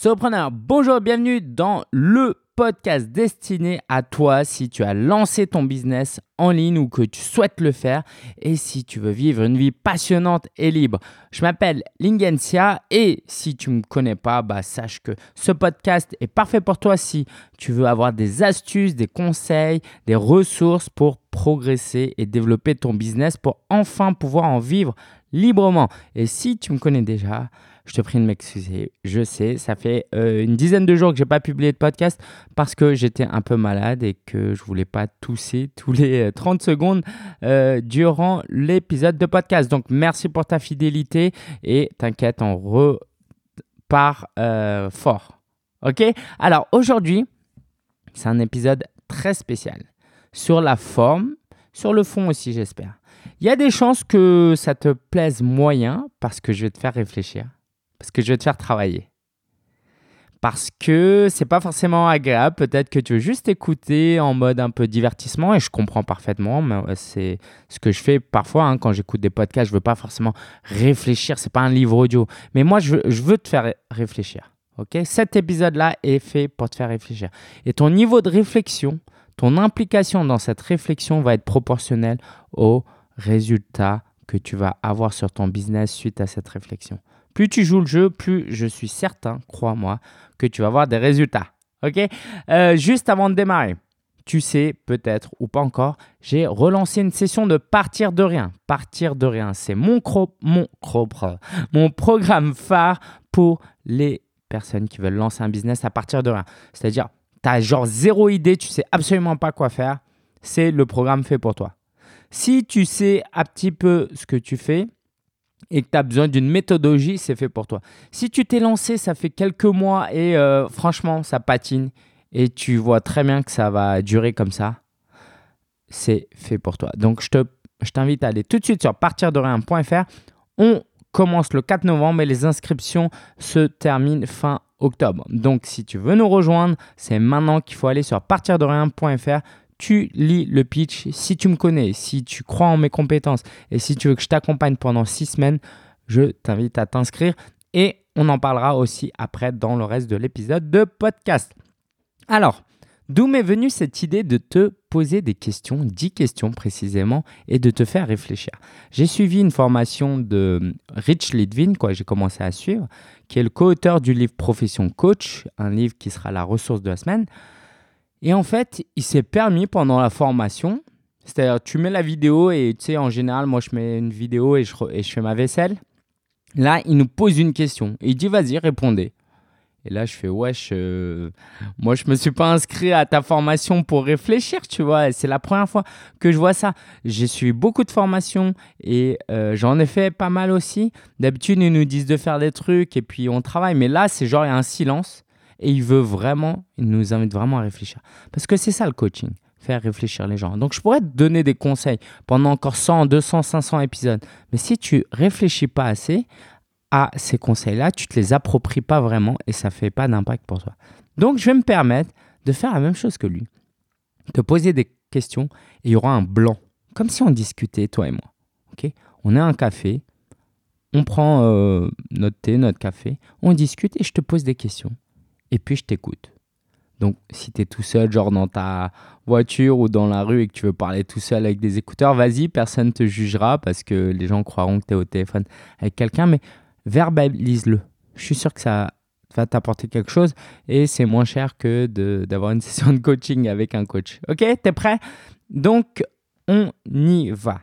Solopreneur, bonjour, bienvenue dans le podcast destiné à toi si tu as lancé ton business en ligne ou que tu souhaites le faire et si tu veux vivre une vie passionnante et libre. Je m'appelle Lingensia et si tu ne me connais pas, bah, sache que ce podcast est parfait pour toi si tu veux avoir des astuces, des conseils, des ressources pour progresser et développer ton business pour enfin pouvoir en vivre librement. Et si tu me connais déjà, je te prie de m'excuser. Je sais, ça fait euh, une dizaine de jours que je n'ai pas publié de podcast parce que j'étais un peu malade et que je voulais pas tousser tous les 30 euh, secondes euh, durant l'épisode de podcast. Donc merci pour ta fidélité et t'inquiète, on repart fort. Ok? Alors aujourd'hui, c'est un épisode très spécial sur la forme, sur le fond aussi j'espère. Il y a des chances que ça te plaise moyen parce que je vais te faire réfléchir parce que je vais te faire travailler. Parce que c'est pas forcément agréable. Peut-être que tu veux juste écouter en mode un peu divertissement et je comprends parfaitement. Mais c'est ce que je fais parfois hein, quand j'écoute des podcasts. Je veux pas forcément réfléchir. C'est pas un livre audio. Mais moi, je veux, te faire réfléchir. Ok? Cet épisode-là est fait pour te faire réfléchir. Et ton niveau de réflexion, ton implication dans cette réflexion va être proportionnelle au résultat que tu vas avoir sur ton business suite à cette réflexion. Plus tu joues le jeu, plus je suis certain, crois-moi, que tu vas avoir des résultats. Ok? Euh, Juste avant de démarrer, tu sais peut-être ou pas encore, j'ai relancé une session de partir de rien. Partir de rien, c'est mon, mon, mon programme phare pour les personnes qui veulent lancer un business à partir de rien. C'est-à-dire, tu as genre zéro idée, tu sais absolument pas quoi faire. C'est le programme fait pour toi. Si tu sais un petit peu ce que tu fais, et que tu as besoin d'une méthodologie, c'est fait pour toi. Si tu t'es lancé, ça fait quelques mois et euh, franchement, ça patine et tu vois très bien que ça va durer comme ça, c'est fait pour toi. Donc, je, te, je t'invite à aller tout de suite sur partirderien.fr. On commence le 4 novembre et les inscriptions se terminent fin octobre. Donc, si tu veux nous rejoindre, c'est maintenant qu'il faut aller sur partirderien.fr tu lis le pitch. Si tu me connais, si tu crois en mes compétences et si tu veux que je t'accompagne pendant six semaines, je t'invite à t'inscrire et on en parlera aussi après dans le reste de l'épisode de podcast. Alors, d'où m'est venue cette idée de te poser des questions, 10 questions précisément, et de te faire réfléchir? J'ai suivi une formation de Rich Litvin, quoi, j'ai commencé à suivre, qui est le co-auteur du livre Profession Coach, un livre qui sera la ressource de la semaine. Et en fait, il s'est permis pendant la formation, c'est-à-dire tu mets la vidéo et tu sais, en général, moi je mets une vidéo et je, fais ma vaisselle. Là, il nous pose une question. Il dit, vas-y, répondez. Et là, je fais, wesh, euh, moi, je me suis pas inscrit à ta formation pour réfléchir, tu vois. C'est la première fois que je vois ça. J'ai suivi beaucoup de formations et euh, j'en ai fait pas mal aussi. D'habitude, ils nous disent de faire des trucs et puis on travaille. Mais là, c'est genre, il y a un silence et il veut vraiment, il nous invite vraiment à réfléchir. Parce que c'est ça le coaching, faire réfléchir les gens. Donc je pourrais te donner des conseils pendant encore 100, 200, 500 épisodes. Mais si tu réfléchis pas assez à ces conseils-là, tu te les appropries pas vraiment et ça fait pas d'impact pour toi. Donc je vais me permettre de faire la même chose que lui. Te poser des questions et il y aura un blanc. Comme si on discutait, toi et moi. ok? On a un café, on prend euh, notre thé, notre café, on discute et je te pose des questions et puis je t'écoute. Donc, si tu es tout seul, genre dans ta voiture ou dans la rue et que tu veux parler tout seul avec des écouteurs, vas-y, personne ne te jugera parce que les gens croiront que tu es au téléphone avec quelqu'un, mais verbalise-le. Je suis sûr que ça va t'apporter quelque chose et c'est moins cher que d'avoir une session de coaching avec un coach. Ok, t'es prêt? Donc, on y va.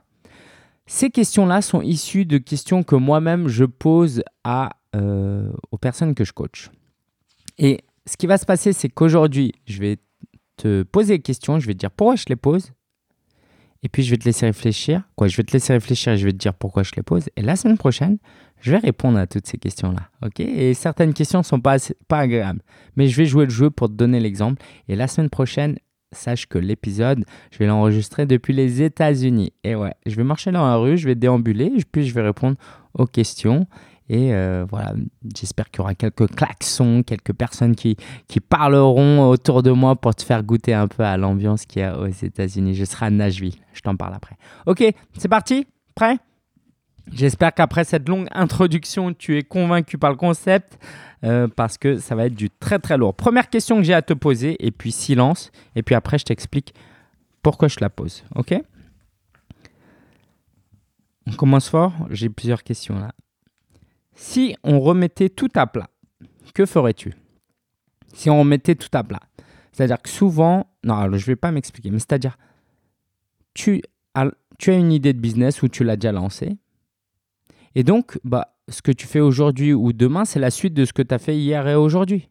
Ces questions-là sont issues de questions que moi-même je pose à, euh, aux personnes que je coach. Et ce qui va se passer, c'est qu'aujourd'hui, je vais te poser des questions, je vais te dire pourquoi je les pose. Et puis, je vais te laisser réfléchir. Quoi, je vais te laisser réfléchir et je vais te dire pourquoi je les pose. Et la semaine prochaine, je vais répondre à toutes ces questions-là. OK Et certaines questions ne sont pas, pas agréables. Mais je vais jouer le jeu pour te donner l'exemple. Et la semaine prochaine, sache que l'épisode, je vais l'enregistrer depuis les États-Unis. Et ouais, je vais marcher dans la rue, je vais déambuler, puis je vais répondre aux questions. Et euh, voilà, j'espère qu'il y aura quelques klaxons, quelques personnes qui, qui parleront autour de moi pour te faire goûter un peu à l'ambiance qu'il y a aux États-Unis. Je serai à Nashville, je t'en parle après. Ok, c'est parti? Prêt? J'espère qu'après cette longue introduction, tu es convaincu par le concept euh, parce que ça va être du très très lourd. Première question que j'ai à te poser et puis silence et puis après je t'explique pourquoi je la pose. Ok? On commence fort? J'ai plusieurs questions là. Si on remettait tout à plat, que ferais-tu? Si on remettait tout à plat, c'est-à-dire que souvent, non, je ne vais pas m'expliquer, mais c'est-à-dire tu as, tu as une idée de business ou tu l'as déjà lancée et donc, bah, ce que tu fais aujourd'hui ou demain, c'est la suite de ce que tu as fait hier et aujourd'hui.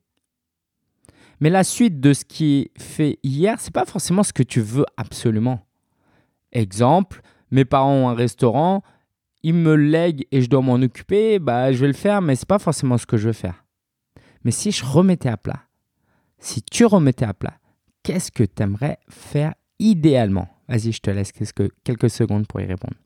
Mais la suite de ce qui est fait hier, c'est pas forcément ce que tu veux absolument. Exemple, mes parents ont un restaurant, ils me lèguent et je dois m'en occuper, bah je vais le faire, mais c'est pas forcément ce que je veux faire. Mais si je remettais à plat, si tu remettais à plat, qu'est-ce que tu aimerais faire idéalement? Vas-y, je te laisse quelques secondes pour y répondre.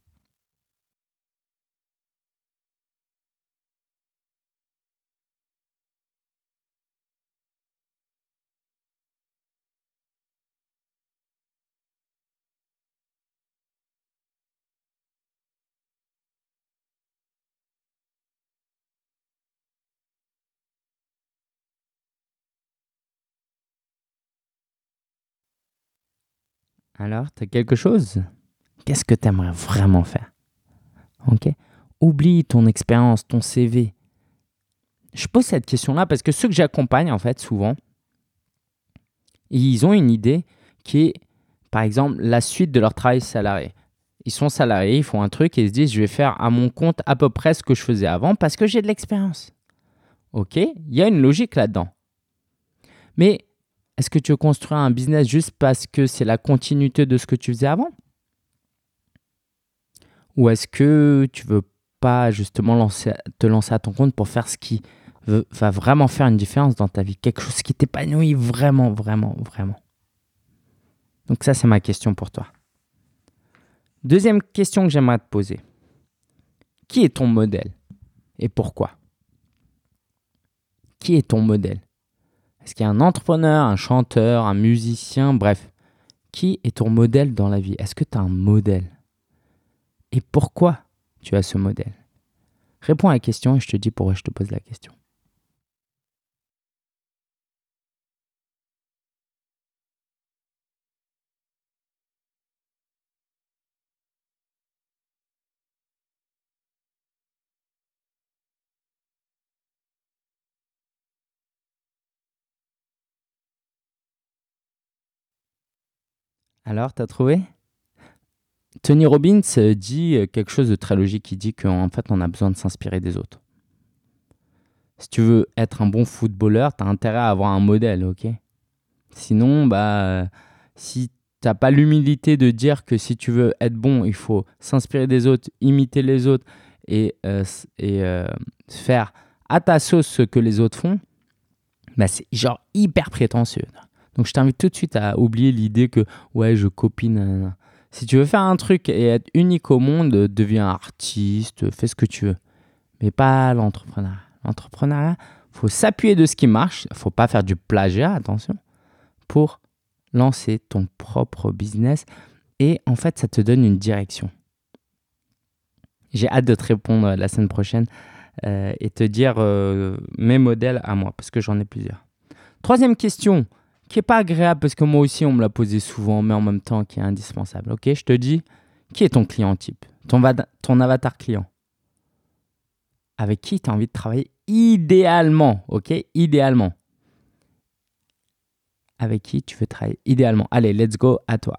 Alors, tu as quelque chose? Qu'est-ce que tu aimerais vraiment faire? Ok? Oublie ton expérience, ton CV. Je pose cette question-là parce que ceux que j'accompagne, en fait, souvent, ils ont une idée qui est, par exemple, la suite de leur travail salarié. Ils sont salariés, ils font un truc et ils se disent, je vais faire à mon compte à peu près ce que je faisais avant parce que j'ai de l'expérience. Ok? Il y a une logique là-dedans. Mais est-ce que tu veux construire un business juste parce que c'est la continuité de ce que tu faisais avant? Ou est-ce que tu veux pas justement te lancer à ton compte pour faire ce qui va vraiment faire une différence dans ta vie? Quelque chose qui t'épanouit vraiment, vraiment, vraiment. Donc ça, c'est ma question pour toi. Deuxième question que j'aimerais te poser. Qui est ton modèle et pourquoi? Qui est ton modèle? Est-ce qu'il y a un entrepreneur, un chanteur, un musicien, bref Qui est ton modèle dans la vie? Est-ce que tu as un modèle? Et pourquoi tu as ce modèle? Réponds à la question et je te dis pourquoi je te pose la question. Alors, t'as trouvé? Tony Robbins euh, dit euh, quelque chose de très logique. Il dit qu'en fait, on a besoin de s'inspirer des autres. Si tu veux être un bon footballeur, tu as intérêt à avoir un modèle, ok? Sinon, bah, si tu n'as pas l'humilité de dire que si tu veux être bon, il faut s'inspirer des autres, imiter les autres et, euh, et faire à ta sauce ce que les autres font, bah, c'est genre hyper prétentieux. Donc je t'invite tout de suite à oublier l'idée que ouais, je copine. Si tu veux faire un truc et être unique au monde, deviens artiste, fais ce que tu veux. Mais pas l'entrepreneuriat. L'entrepreneuriat, faut s'appuyer de ce qui marche. faut pas faire du plagiat, attention, pour lancer ton propre business. Et en fait, ça te donne une direction. J'ai hâte de te répondre la semaine prochaine euh, et te dire euh, mes modèles à moi, parce que j'en ai plusieurs. Troisième question, qui est pas agréable parce que moi aussi on me l'a posé souvent, mais en même temps qui est indispensable. Ok, je te dis, qui est ton client type? Ton, ton avatar client? Avec qui tu as envie de travailler idéalement Ok, idéalement. Avec qui tu veux travailler idéalement? Allez, let's go à toi.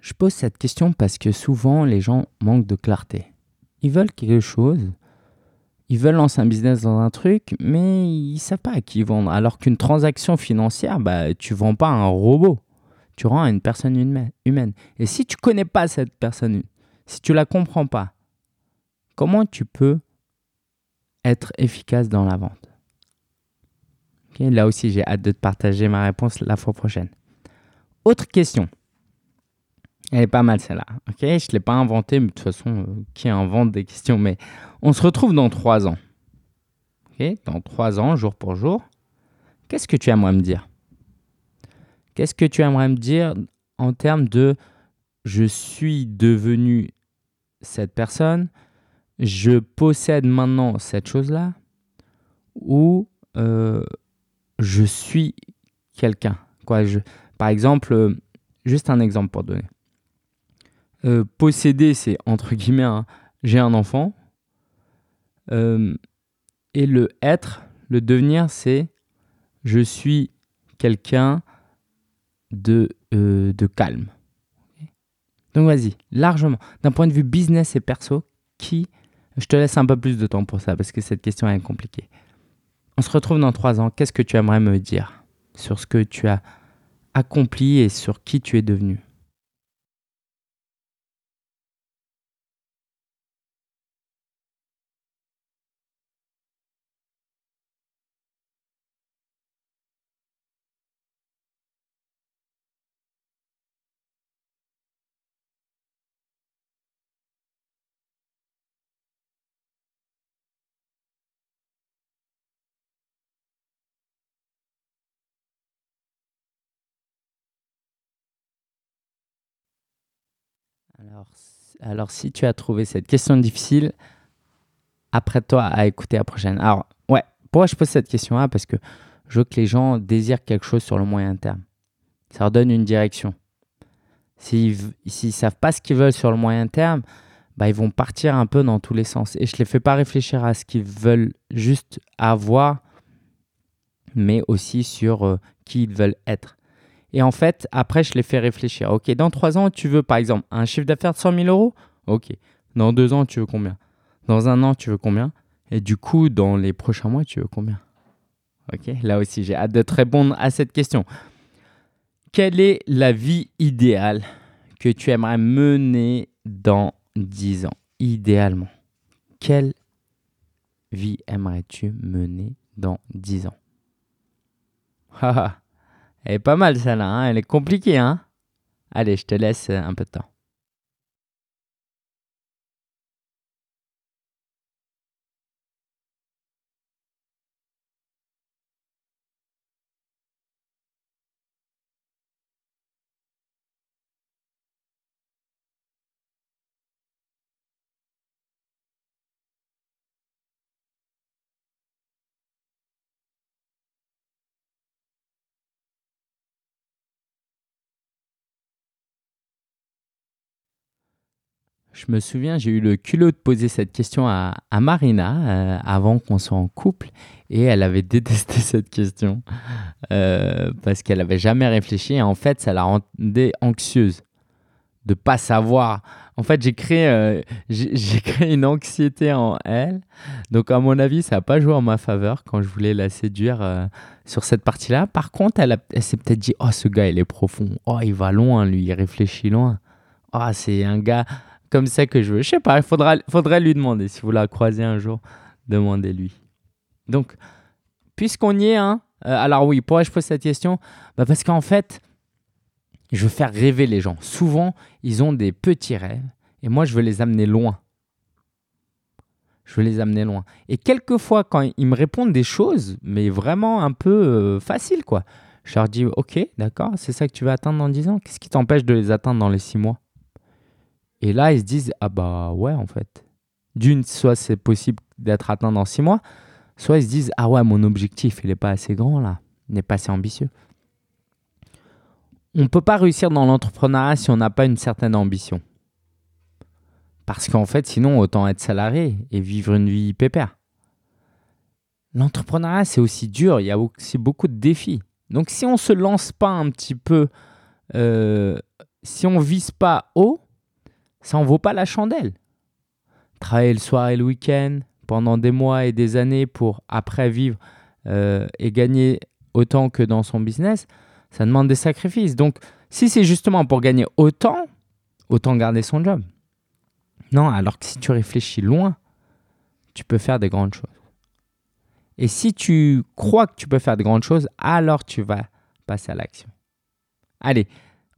Je pose cette question parce que souvent les gens manquent de clarté. Ils veulent quelque chose, ils veulent lancer un business dans un truc, mais ils savent pas à qui vendre. Alors qu'une transaction financière, bah, tu vends pas un robot, tu rends à une personne humaine. Et si tu connais pas cette personne, si tu la comprends pas, comment tu peux être efficace dans la vente? Là aussi, j'ai hâte de te partager ma réponse la fois prochaine. Autre question. Elle est pas mal celle-là. Je ne l'ai pas inventée, mais de toute façon, euh, qui invente des questions? Mais on se retrouve dans trois ans. Ok, dans trois ans, jour pour jour. Qu'est-ce que tu aimerais me dire? Qu'est-ce que tu aimerais me dire en termes de je suis devenu cette personne, je possède maintenant cette chose-là, ou euh, je suis quelqu'un. Quoi, je, par exemple, euh, juste un exemple pour donner. Euh, posséder, c'est entre guillemets, j'ai un enfant. et le être, le devenir, c'est je suis quelqu'un de, de calme. Donc vas-y, largement. D'un point de vue business et perso, qui... Je te laisse un peu plus de temps pour ça parce que cette question est compliquée. On se retrouve dans trois ans. Qu'est-ce que tu aimerais me dire sur ce que tu as accompli et sur qui tu es devenu? Alors, si tu as trouvé cette question difficile, apprête-toi à écouter la prochaine. Alors, ouais, pourquoi je pose cette question-là? Parce que je veux que les gens désirent quelque chose sur le moyen terme. Ça leur donne une direction. S'ils ne savent pas ce qu'ils veulent sur le moyen terme, bah, ils vont partir un peu dans tous les sens. Et je ne les fais pas réfléchir à ce qu'ils veulent juste avoir, mais aussi sur euh, qui ils veulent être. Et en fait, après, je les fais réfléchir. Ok, dans trois ans, tu veux par exemple un chiffre d'affaires de 100 000 euros? Ok. Dans deux ans, tu veux combien? Dans un an, tu veux combien? Et du coup, dans les prochains mois, tu veux combien? Ok, là aussi, j'ai hâte de te répondre à cette question. Quelle est la vie idéale que tu aimerais mener dans 10 ans? Idéalement. Quelle vie aimerais-tu mener dans 10 ans? Elle est pas mal celle-là, hein elle est compliquée. Hein Allez, je te laisse un peu de temps. Je me souviens, j'ai eu le culot de poser cette question à, Marina euh, avant qu'on soit en couple et elle avait détesté cette question euh, parce qu'elle n'avait jamais réfléchi et en fait, ça la rendait anxieuse de pas savoir. En fait, j'ai créé, euh, créé une anxiété en elle. Donc, à mon avis, ça n'a pas joué en ma faveur quand je voulais la séduire sur cette partie-là. Par contre, elle s'est peut-être dit Oh, ce gars, il est profond. Oh, il va loin, lui, il réfléchit loin. Oh, c'est un gars comme ça que je veux. Je sais pas, il faudra, faudrait lui demander. Si vous la croisez un jour, demandez-lui. Donc, puisqu'on y est, hein, euh, alors oui, pourquoi je pose cette question? Bah Parce qu'en fait, je veux faire rêver les gens. Souvent, ils ont des petits rêves et moi, je veux les amener loin. Je veux les amener loin. Et quelquefois, quand ils me répondent des choses, mais vraiment un peu euh, faciles, quoi, je leur dis Ok, d'accord, c'est ça que tu veux atteindre dans 10 ans? Qu'est-ce qui t'empêche de les atteindre dans les 6 mois? Et là, ils se disent Ah bah ouais, en fait. D'une, soit c'est possible d'être atteint dans six mois, soit ils se disent Ah ouais, mon objectif, il n'est pas assez grand là, il n'est pas assez ambitieux. On ne peut pas réussir dans l'entrepreneuriat si on n'a pas une certaine ambition. Parce qu'en fait, sinon, autant être salarié et vivre une vie pépère. L'entrepreneuriat, c'est aussi dur, il y a aussi beaucoup de défis. Donc si on ne se lance pas un petit peu, euh, si on ne vise pas haut, ça en vaut pas la chandelle. Travailler le soir et le week-end pendant des mois et des années pour après vivre euh, et gagner autant que dans son business, ça demande des sacrifices. Donc, si c'est justement pour gagner autant, autant garder son job. Non, alors que si tu réfléchis loin, tu peux faire des grandes choses. Et si tu crois que tu peux faire de grandes choses, alors tu vas passer à l'action. Allez,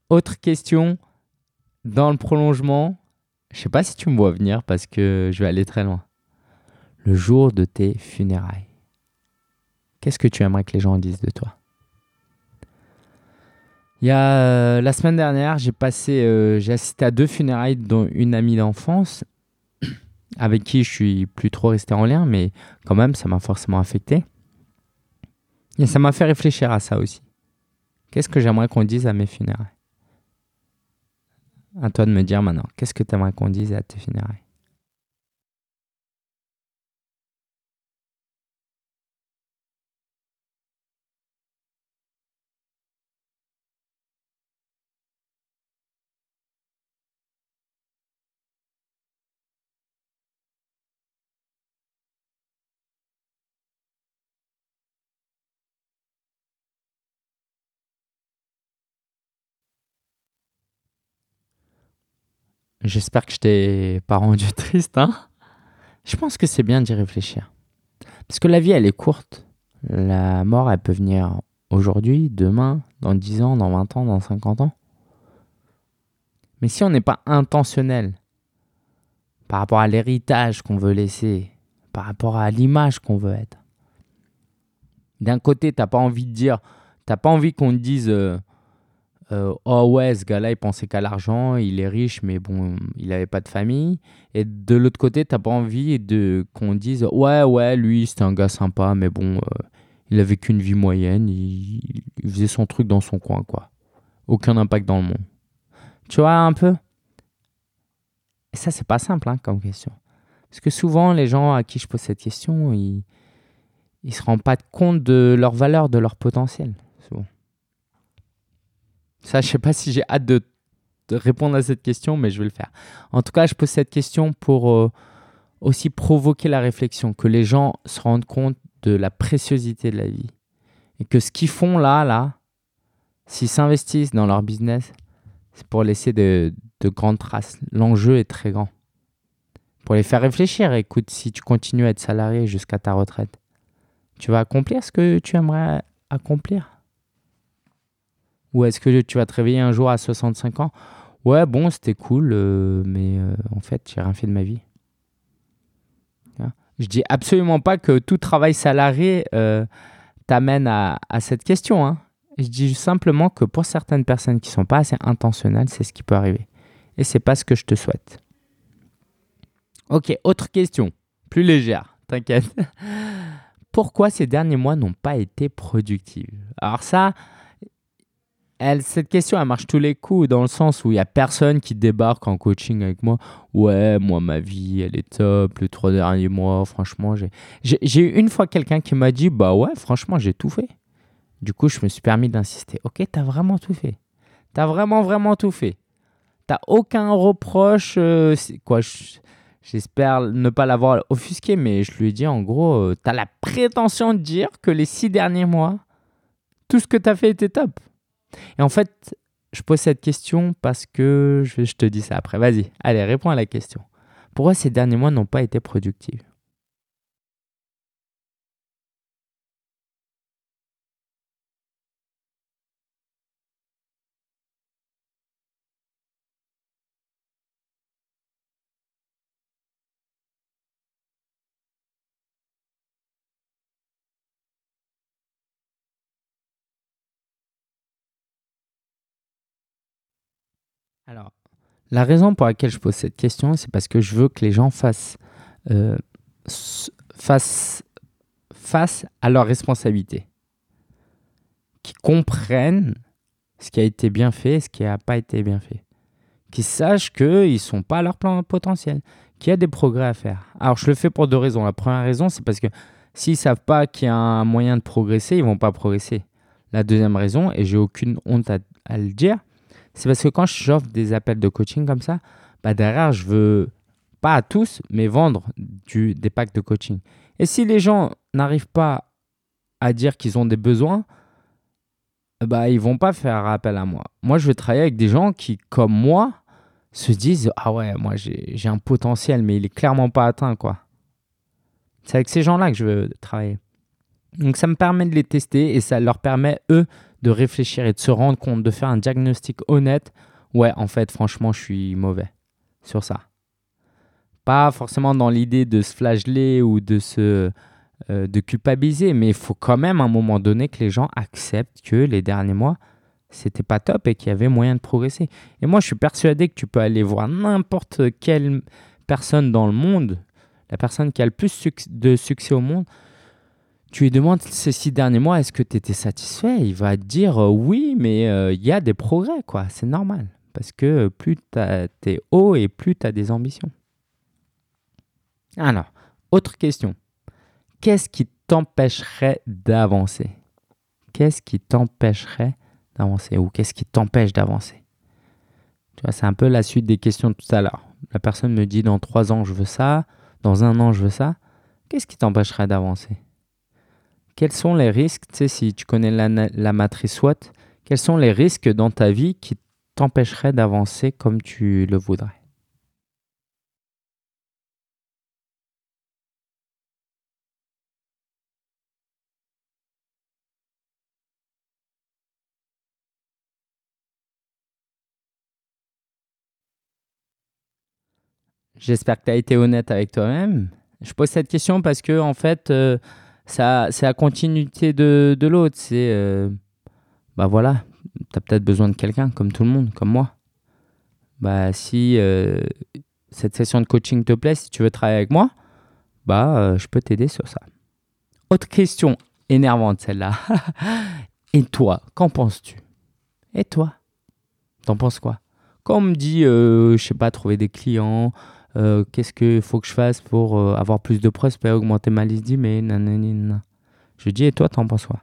autre question dans le prolongement. Je sais pas si tu me vois venir parce que je vais aller très loin. Le jour de tes funérailles. Qu'est-ce que tu aimerais que les gens disent de toi? Il y a euh, la semaine dernière, j'ai passé, euh, j'ai assisté à deux funérailles dont une amie d'enfance avec qui je suis plus trop resté en lien, mais quand même, ça m'a forcément affecté. Et ça m'a fait réfléchir à ça aussi. Qu'est-ce que j'aimerais qu'on dise à mes funérailles? À toi de me dire maintenant, qu'est-ce que tu aimerais qu'on dise à tes funérailles? J'espère que je t'ai pas rendu triste, hein Je pense que c'est bien d'y réfléchir. Parce que la vie, elle est courte. La mort, elle peut venir aujourd'hui, demain, dans 10 ans, dans 20 ans, dans 50 ans. Mais si on n'est pas intentionnel par rapport à l'héritage qu'on veut laisser, par rapport à l'image qu'on veut être, d'un côté, t'as pas envie de dire, t'as pas envie qu'on te dise, euh, euh, oh ouais, ce gars-là, il pensait qu'à l'argent, il est riche, mais bon, il n'avait pas de famille. Et de l'autre côté, t'as pas envie de qu'on dise, ouais, ouais, lui, c'était un gars sympa, mais bon, euh, il avait qu'une vie moyenne, il, faisait son truc dans son coin, quoi. Aucun impact dans le monde. Tu vois un peu Et ça, c'est pas simple hein, comme question. Parce que souvent, les gens à qui je pose cette question, ils ne se rendent pas compte de leur valeur, de leur potentiel. Ça, je sais pas si j'ai hâte de, répondre à cette question, mais je vais le faire. En tout cas, je pose cette question pour euh, aussi provoquer la réflexion, que les gens se rendent compte de la préciosité de la vie. Et que ce qu'ils font là, là, s'ils s'investissent dans leur business, c'est pour laisser de, de grandes traces. L'enjeu est très grand. Pour les faire réfléchir, écoute, si tu continues à être salarié jusqu'à ta retraite, tu vas accomplir ce que tu aimerais accomplir ou est-ce que tu vas te réveiller un jour à 65 ans? Ouais, bon, c'était cool, euh, mais euh, en fait, j'ai rien fait de ma vie. Je dis absolument pas que tout travail salarié euh, t'amène à, cette question. Hein. Je dis simplement que pour certaines personnes qui sont pas assez intentionnelles, c'est ce qui peut arriver. Et c'est pas ce que je te souhaite. Ok, autre question, plus légère, t'inquiète. Pourquoi ces derniers mois n'ont pas été productifs? Alors ça, cette question, elle marche tous les coups dans le sens où il n'y a personne qui débarque en coaching avec moi. Ouais, moi, ma vie, elle est top. Les trois derniers mois, franchement, j'ai, eu une fois quelqu'un qui m'a dit Bah ouais, franchement, j'ai tout fait. Du coup, je me suis permis d'insister. Ok, t'as vraiment tout fait. T'as vraiment, vraiment tout fait. T'as aucun reproche. Euh, quoi, j'espère ne pas l'avoir offusqué, mais je lui ai dit en gros euh, T'as la prétention de dire que les six derniers mois, tout ce que t'as fait était top. Et en fait, je pose cette question parce que je, te dis ça après. Vas-y, allez, réponds à la question. Pourquoi ces derniers mois n'ont pas été productifs? Alors, la raison pour laquelle je pose cette question, c'est parce que je veux que les gens fassent, euh, face à leurs responsabilités. Qu'ils comprennent ce qui a été bien fait et ce qui n'a pas été bien fait. Qu'ils sachent qu'ils ne sont pas à leur plan potentiel, qu'il y a des progrès à faire. Alors, je le fais pour deux raisons. La première raison, c'est parce que s'ils ne savent pas qu'il y a un moyen de progresser, ils ne vont pas progresser. La deuxième raison, et j'ai aucune honte à le dire, c'est parce que quand j'offre des appels de coaching comme ça, bah derrière, je veux pas à tous, mais vendre des packs de coaching. Et si les gens n'arrivent pas à dire qu'ils ont des besoins, bah ils vont pas faire appel à moi. Moi, je vais travailler avec des gens qui, comme moi, se disent ah ouais, moi j'ai un potentiel, mais il est clairement pas atteint quoi. C'est avec ces gens-là que je veux travailler. Donc ça me permet de les tester et ça leur permet, eux, de réfléchir et de se rendre compte, de faire un diagnostic honnête. Ouais, en fait, franchement, je suis mauvais sur ça. Pas forcément dans l'idée de se flageller ou de se euh, de culpabiliser, mais il faut quand même à un moment donné que les gens acceptent que les derniers mois, c'était pas top et qu'il y avait moyen de progresser. Et moi, je suis persuadé que tu peux aller voir n'importe quelle personne dans le monde, la personne qui a le plus de succès au monde, tu lui demandes ces six derniers mois, est-ce que tu étais satisfait? Il va te dire euh, oui, mais euh, il y a des progrès, quoi. C'est normal. Parce que plus tu es haut et plus tu as des ambitions. Alors, autre question. Qu'est-ce qui t'empêcherait d'avancer? Qu'est-ce qui t'empêcherait d'avancer Ou qu'est-ce qui t'empêche d'avancer? Tu vois, c'est un peu la suite des questions de tout à l'heure. La personne me dit dans trois ans, je veux ça. Dans un an, je veux ça. Qu'est-ce qui t'empêcherait d'avancer? Quels sont les risques, tu sais, si tu connais la, matrice SWOT, quels sont les risques dans ta vie qui t'empêcheraient d'avancer comme tu le voudrais? J'espère que tu as été honnête avec toi-même. Je pose cette question parce que, en fait, euh, c'est la continuité de, de l'autre. C'est, euh, bah voilà, tu as peut-être besoin de quelqu'un, comme tout le monde, comme moi. Bah, si euh, cette session de coaching te plaît, si tu veux travailler avec moi, bah, euh, je peux t'aider sur ça. Autre question énervante, celle-là. Et toi, qu'en penses-tu? Et toi? T'en penses quoi? Quand on me dit, je sais pas, trouver des clients, euh, qu'est-ce qu'il faut que je fasse pour euh, avoir plus de prospects, augmenter ma liste d'emails. Je dis, et toi, t'en penses quoi?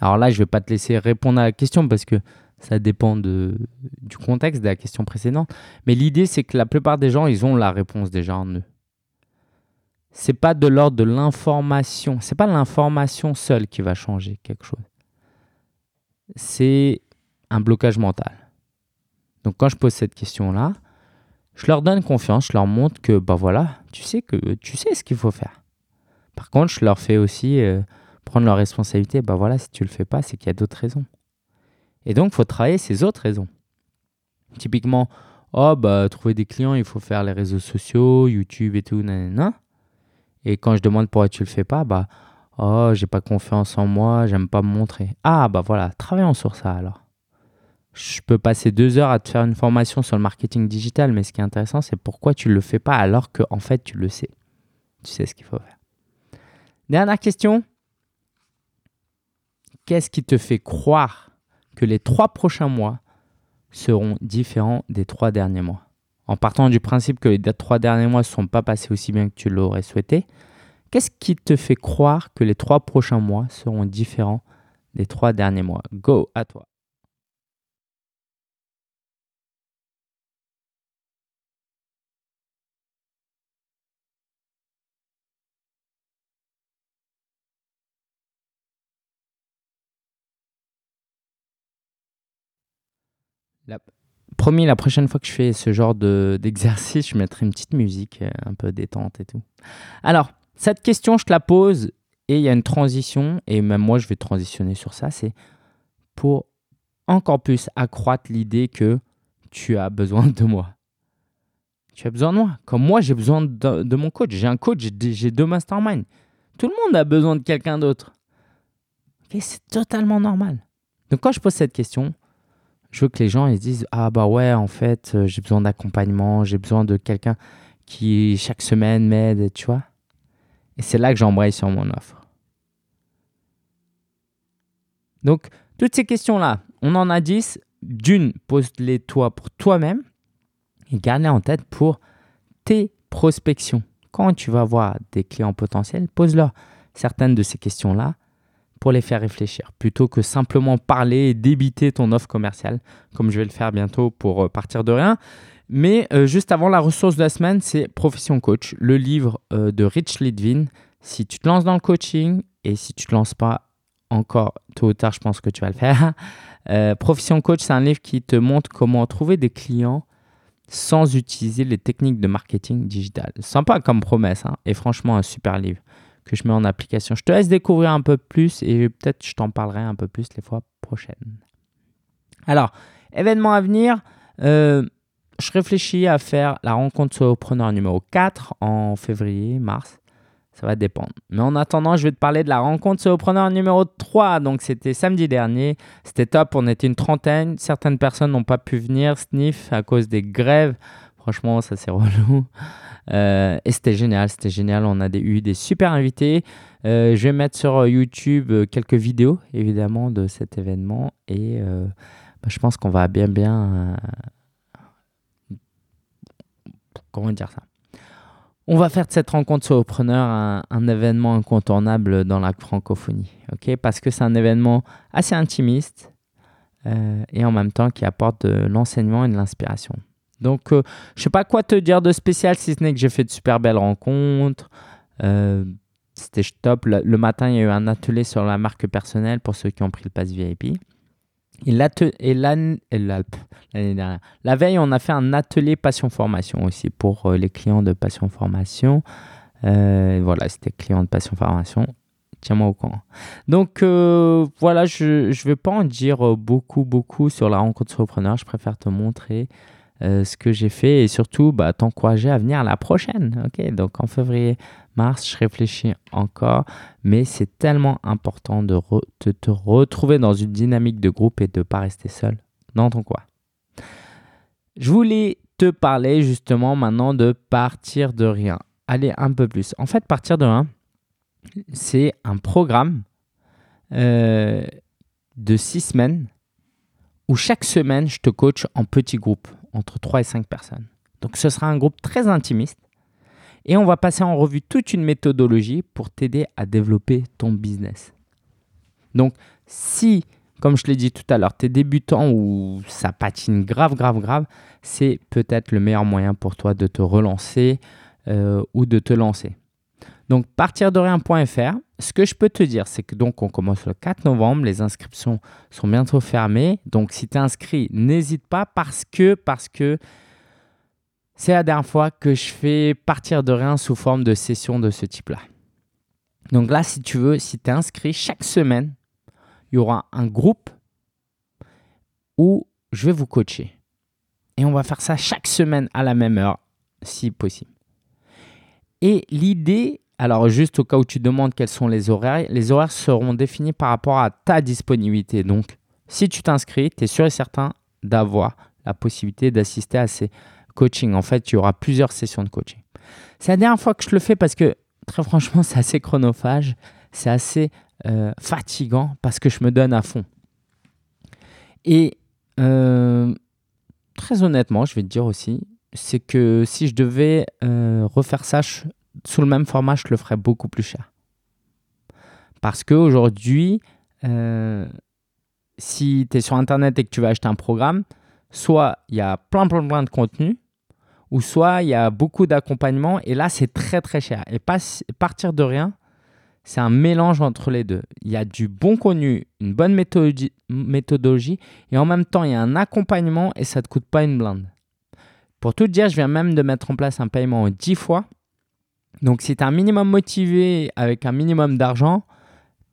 Alors là, je vais pas te laisser répondre à la question parce que ça dépend de, du contexte de la question précédente. Mais l'idée, c'est que la plupart des gens, ils ont la réponse déjà en eux. C'est pas de l'ordre de l'information. C'est pas l'information seule qui va changer quelque chose. C'est un blocage mental. Donc quand je pose cette question-là, je leur donne confiance, je leur montre que bah voilà, tu sais que tu sais ce qu'il faut faire. Par contre, je leur fais aussi euh, prendre leur responsabilité. Bah voilà, si tu le fais pas, c'est qu'il y a d'autres raisons. Et donc, il faut travailler ces autres raisons. Typiquement, oh bah trouver des clients, il faut faire les réseaux sociaux, YouTube et tout, nanana. Et quand je demande pourquoi tu le fais pas, bah oh j'ai pas confiance en moi, j'aime pas me montrer. Ah bah voilà, travaillons sur ça alors je peux passer deux heures à te faire une formation sur le marketing digital, mais ce qui est intéressant, c'est pourquoi tu ne le fais pas alors que en fait tu le sais. Tu sais ce qu'il faut faire. Dernière question. Qu'est-ce qui te fait croire que les trois prochains mois seront différents des trois derniers mois? En partant du principe que les trois derniers mois ne sont pas passés aussi bien que tu l'aurais souhaité, qu'est-ce qui te fait croire que les trois prochains mois seront différents des trois derniers mois? Go, à toi. Promis, la prochaine fois que je fais ce genre d'exercice, je mettrai une petite musique euh, un peu détente et tout. Alors, cette question, je te la pose et il y a une transition, et même moi, je vais transitionner sur ça. C'est pour encore plus accroître l'idée que tu as besoin de moi. Tu as besoin de moi. Comme moi, j'ai besoin de, mon coach. J'ai un coach, j'ai deux masterminds. Tout le monde a besoin de quelqu'un d'autre. c'est totalement normal. Donc, quand je pose cette question, je veux que les gens disent ah bah ouais en fait euh, j'ai besoin d'accompagnement j'ai besoin de quelqu'un qui chaque semaine m'aide tu vois. Et c'est là que j'embraye sur mon offre. Donc toutes ces questions là on en a 10 d'une pose-les toi pour toi-même et garde-les en tête pour tes prospections. Quand tu vas voir des clients potentiels pose-leur certaines de ces questions là pour les faire réfléchir, plutôt que simplement parler et débiter ton offre commerciale, comme je vais le faire bientôt pour euh, partir de rien. Mais euh, juste avant, la ressource de la semaine, c'est Profession Coach, le livre euh, de Rich Litvin. Si tu te lances dans le coaching et si tu ne te lances pas encore, tôt ou tard, je pense que tu vas le faire. Profession Coach, c'est un livre qui te montre comment trouver des clients sans utiliser les techniques de marketing digital. Sympa comme promesse, hein, et franchement un super livre que je mets en application. Je te laisse découvrir un peu plus et peut-être je t'en parlerai un peu plus les fois prochaines. Alors, événement à venir, euh, je réfléchis à faire la rencontre solopreneur numéro 4 en février, mars. Ça va dépendre. Mais en attendant, je vais te parler de la rencontre solopreneur numéro 3. Donc, c'était samedi dernier. C'était top. On était une trentaine. Certaines personnes n'ont pas pu venir sniff à cause des grèves. Franchement, ça c'est relou. Euh, et c'était génial, c'était génial. On a eu des super invités. Euh, je vais mettre sur YouTube quelques vidéos, évidemment, de cet événement. Et bah, je pense qu'on va bien, bien comment dire ça? On va faire de cette rencontre solopreneur un, un événement incontournable dans la francophonie, Parce que c'est un événement assez intimiste euh, et en même temps qui apporte de l'enseignement et de l'inspiration. Donc, euh, je sais pas quoi te dire de spécial si ce n'est que j'ai fait de super belles rencontres. Euh, c'était top. Le, matin, il y a eu un atelier sur la marque personnelle pour ceux qui ont pris le pass VIP. Et, l'année dernière, la veille, on a fait un atelier Passion Formation aussi pour euh, les clients de Passion Formation. Euh, voilà, c'était client de Passion Formation. Tiens-moi au courant. Donc voilà, je ne vais pas en dire beaucoup, beaucoup sur la rencontre surpreneur. Je préfère te montrer ce que j'ai fait et surtout bah, t'encourager à venir la prochaine. Ok, donc en février, mars, je réfléchis encore, mais c'est tellement important de, te retrouver dans une dynamique de groupe et de ne pas rester seul dans ton coin. Je voulais te parler justement maintenant de partir de rien. Allez un peu plus. En fait, partir de rien, c'est un programme euh, de six semaines où chaque semaine, je te coach en petits groupes, entre 3 et 5 personnes. Donc ce sera un groupe très intimiste et on va passer en revue toute une méthodologie pour t'aider à développer ton business. Donc, si, comme je l'ai dit tout à l'heure, tu es débutant ou ça patine grave, grave, grave, c'est peut-être le meilleur moyen pour toi de te relancer euh, ou de te lancer. Donc, partir de rien.fr, ce que je peux te dire, c'est que donc on commence le 4 novembre, les inscriptions sont bientôt fermées. Donc, si tu es inscrit, n'hésite pas parce que, parce que c'est la dernière fois que je fais partir de rien sous forme de session de ce type-là. Donc là, si tu veux, si tu es inscrit chaque semaine, il y aura un groupe où je vais vous coacher. Et on va faire ça chaque semaine à la même heure, si possible. Et l'idée, alors juste au cas où tu demandes quels sont les horaires, les horaires seront définis par rapport à ta disponibilité. Donc, si tu t'inscris, tu es sûr et certain d'avoir la possibilité d'assister à ces coaching. En fait, il y aura plusieurs sessions de coaching. C'est la dernière fois que je le fais parce que, très franchement, c'est assez chronophage, c'est assez euh, fatigant parce que je me donne à fond. Et euh, très honnêtement, je vais te dire aussi, c'est que si je devais euh, refaire ça sous le même format, je le ferais beaucoup plus cher. Parce qu'aujourd'hui, si tu es sur Internet et que tu vas acheter un programme, soit il y a plein, plein, plein de contenu, ou soit il y a beaucoup d'accompagnement, et là, c'est très, très cher. Et pas, partir de rien, c'est un mélange entre les deux. Il y a du bon contenu, une bonne méthodologie, méthodologie et en même temps, il y a un accompagnement et ça ne te coûte pas une blinde. Pour tout dire, je viens même de mettre en place un paiement en 10 fois. Donc, si tu es un minimum motivé avec un minimum d'argent,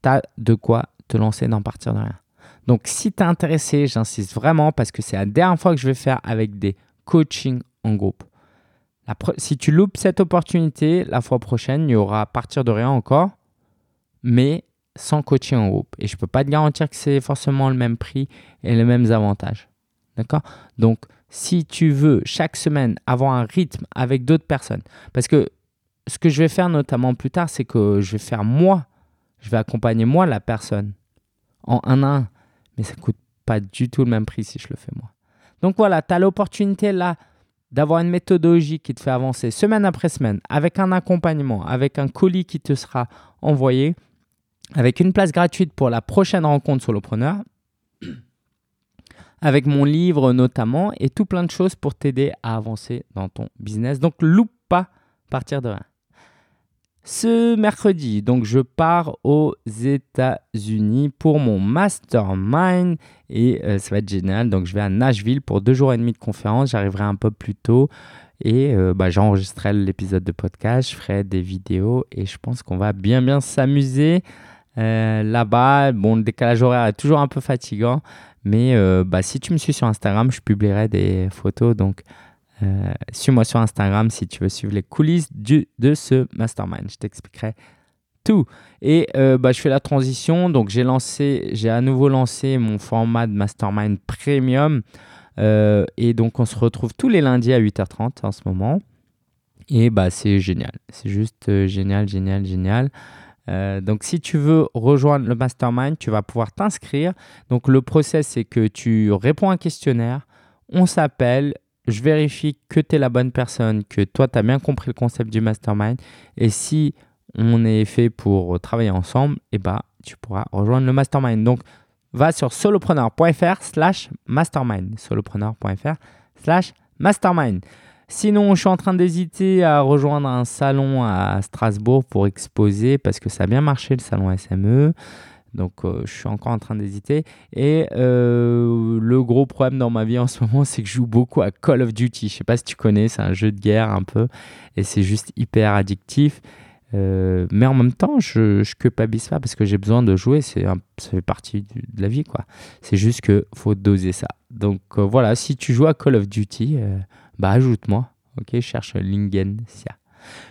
tu as de quoi te lancer dans partir de rien. Donc, si tu es intéressé, j'insiste vraiment parce que c'est la dernière fois que je vais faire avec des coachings en groupe. si tu loupes cette opportunité, la fois prochaine, il y aura partir de rien encore, mais sans coaching en groupe. Et je ne peux pas te garantir que c'est forcément le même prix et les mêmes avantages. D'accord? Donc, si tu veux chaque semaine avoir un rythme avec d'autres personnes, parce que ce que je vais faire notamment plus tard, c'est que je vais faire moi, je vais accompagner moi la personne en un à un mais ça ne coûte pas du tout le même prix si je le fais moi. Donc voilà, tu as l'opportunité là d'avoir une méthodologie qui te fait avancer semaine après semaine, avec un accompagnement, avec un colis qui te sera envoyé, avec une place gratuite pour la prochaine rencontre solopreneur, avec mon livre notamment, et tout plein de choses pour t'aider à avancer dans ton business. Donc loupe pas partir de rien. Ce mercredi, donc je pars aux États-Unis pour mon mastermind et euh, ça va être génial. Donc je vais à Nashville pour deux jours et demi de conférence. J'arriverai un peu plus tôt et euh, bah, j'enregistrerai l'épisode de podcast, je ferai des vidéos et je pense qu'on va bien bien s'amuser euh, là-bas. Bon, le décalage horaire est toujours un peu fatigant, mais bah, si tu me suis sur Instagram, je publierai des photos. Donc euh, suis-moi sur Instagram si tu veux suivre les coulisses de ce mastermind. Je t'expliquerai tout. Et euh, bah, je fais la transition. Donc, j'ai lancé, j'ai à nouveau lancé mon format de mastermind premium. Euh, et donc, on se retrouve tous les lundis à 8h30 en ce moment. Et bah, c'est génial. C'est juste génial, génial, génial. donc, si tu veux rejoindre le mastermind, tu vas pouvoir t'inscrire. Donc, le process, c'est que tu réponds à un questionnaire, on s'appelle, je vérifie que tu es la bonne personne, que toi, tu as bien compris le concept du mastermind. Et si on est fait pour travailler ensemble, eh ben, tu pourras rejoindre le mastermind. Donc, va sur solopreneur.fr slash mastermind. solopreneur.fr slash mastermind. Sinon, je suis en train d'hésiter à rejoindre un salon à Strasbourg pour exposer parce que ça a bien marché le salon SME. Donc, euh, je suis encore en train d'hésiter. Et euh, le gros problème dans ma vie en ce moment, c'est que je joue beaucoup à Call of Duty. Je sais pas si tu connais, c'est un jeu de guerre un peu. Et c'est juste hyper addictif. Euh, mais en même temps, je, je culpabilise pas parce que j'ai besoin de jouer. C'est ça fait partie de la vie, quoi. C'est juste que faut doser ça. Donc voilà, si tu joues à Call of Duty, bah ajoute-moi. Ok, cherche Lingen.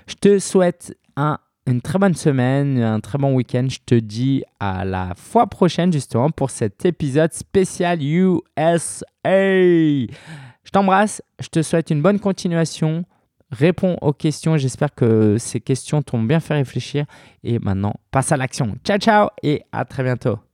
Je te souhaite un une très bonne semaine, un très bon week-end. Je te dis à la fois prochaine justement pour cet épisode spécial USA. Je t'embrasse, je te souhaite une bonne continuation. Réponds aux questions, j'espère que ces questions t'ont bien fait réfléchir. Et maintenant, passe à l'action. Ciao ciao et à très bientôt.